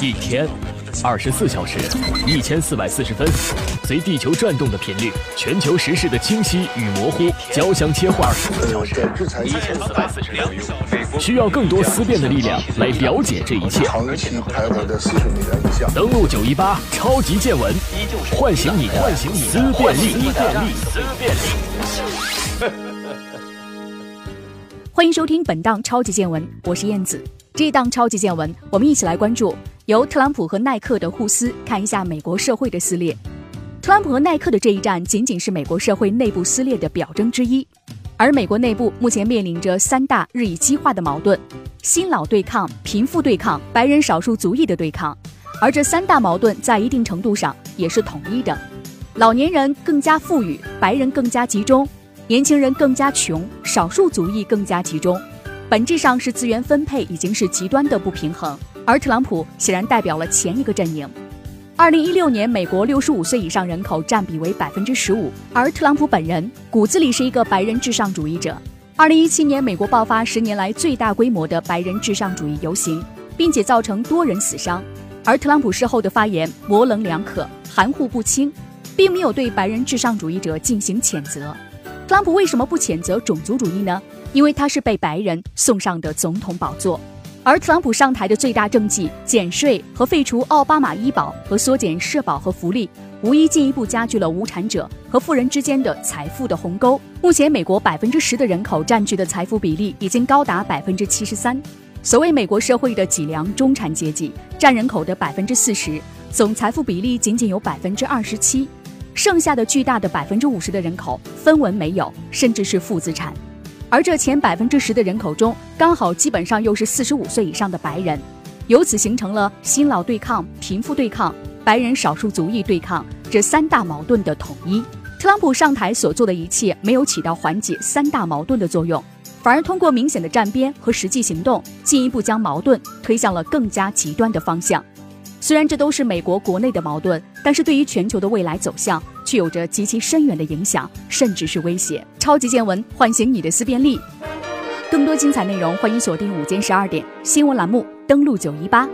一天，二十四小时，一千四百四十分，随地球转动的频率，全球时事的清晰与模糊交相切换。一千四百四十秒，需要更多思辨的力量来了解这一切。登录九一八超级见闻，唤醒你的思辨力。思辨力。欢迎收听本档超级见闻，我是燕子。这一档超级见闻，我们一起来关注由特朗普和耐克的互撕，看一下美国社会的撕裂。特朗普和耐克的这一战，仅仅是美国社会内部撕裂的表征之一。而美国内部目前面临着三大日益激化的矛盾：新老对抗、贫富对抗、白人少数族裔的对抗。而这三大矛盾在一定程度上也是统一的：老年人更加富裕，白人更加集中。年轻人更加穷，少数族裔更加集中，本质上是资源分配已经是极端的不平衡。而特朗普显然代表了前一个阵营。二零一六年，美国六十五岁以上人口占比为百分之十五，而特朗普本人骨子里是一个白人至上主义者。二零一七年，美国爆发十年来最大规模的白人至上主义游行，并且造成多人死伤。而特朗普事后的发言模棱两可、含糊不清，并没有对白人至上主义者进行谴责。特朗普为什么不谴责种族主义呢？因为他是被白人送上的总统宝座，而特朗普上台的最大政绩减税和废除奥巴马医保和缩减社保和福利，无疑进一步加剧了无产者和富人之间的财富的鸿沟。目前，美国百分之十的人口占据的财富比例已经高达百分之七十三。所谓美国社会的脊梁中产阶级占人口的百分之四十，总财富比例仅仅有百分之二十七。剩下的巨大的百分之五十的人口分文没有，甚至是负资产，而这前百分之十的人口中，刚好基本上又是四十五岁以上的白人，由此形成了新老对抗、贫富对抗、白人少数族裔对抗这三大矛盾的统一。特朗普上台所做的一切没有起到缓解三大矛盾的作用，反而通过明显的站边和实际行动，进一步将矛盾推向了更加极端的方向。虽然这都是美国国内的矛盾，但是对于全球的未来走向却有着极其深远的影响，甚至是威胁。超级见闻，唤醒你的思辨力。更多精彩内容，欢迎锁定午间十二点新闻栏目，登录九一八。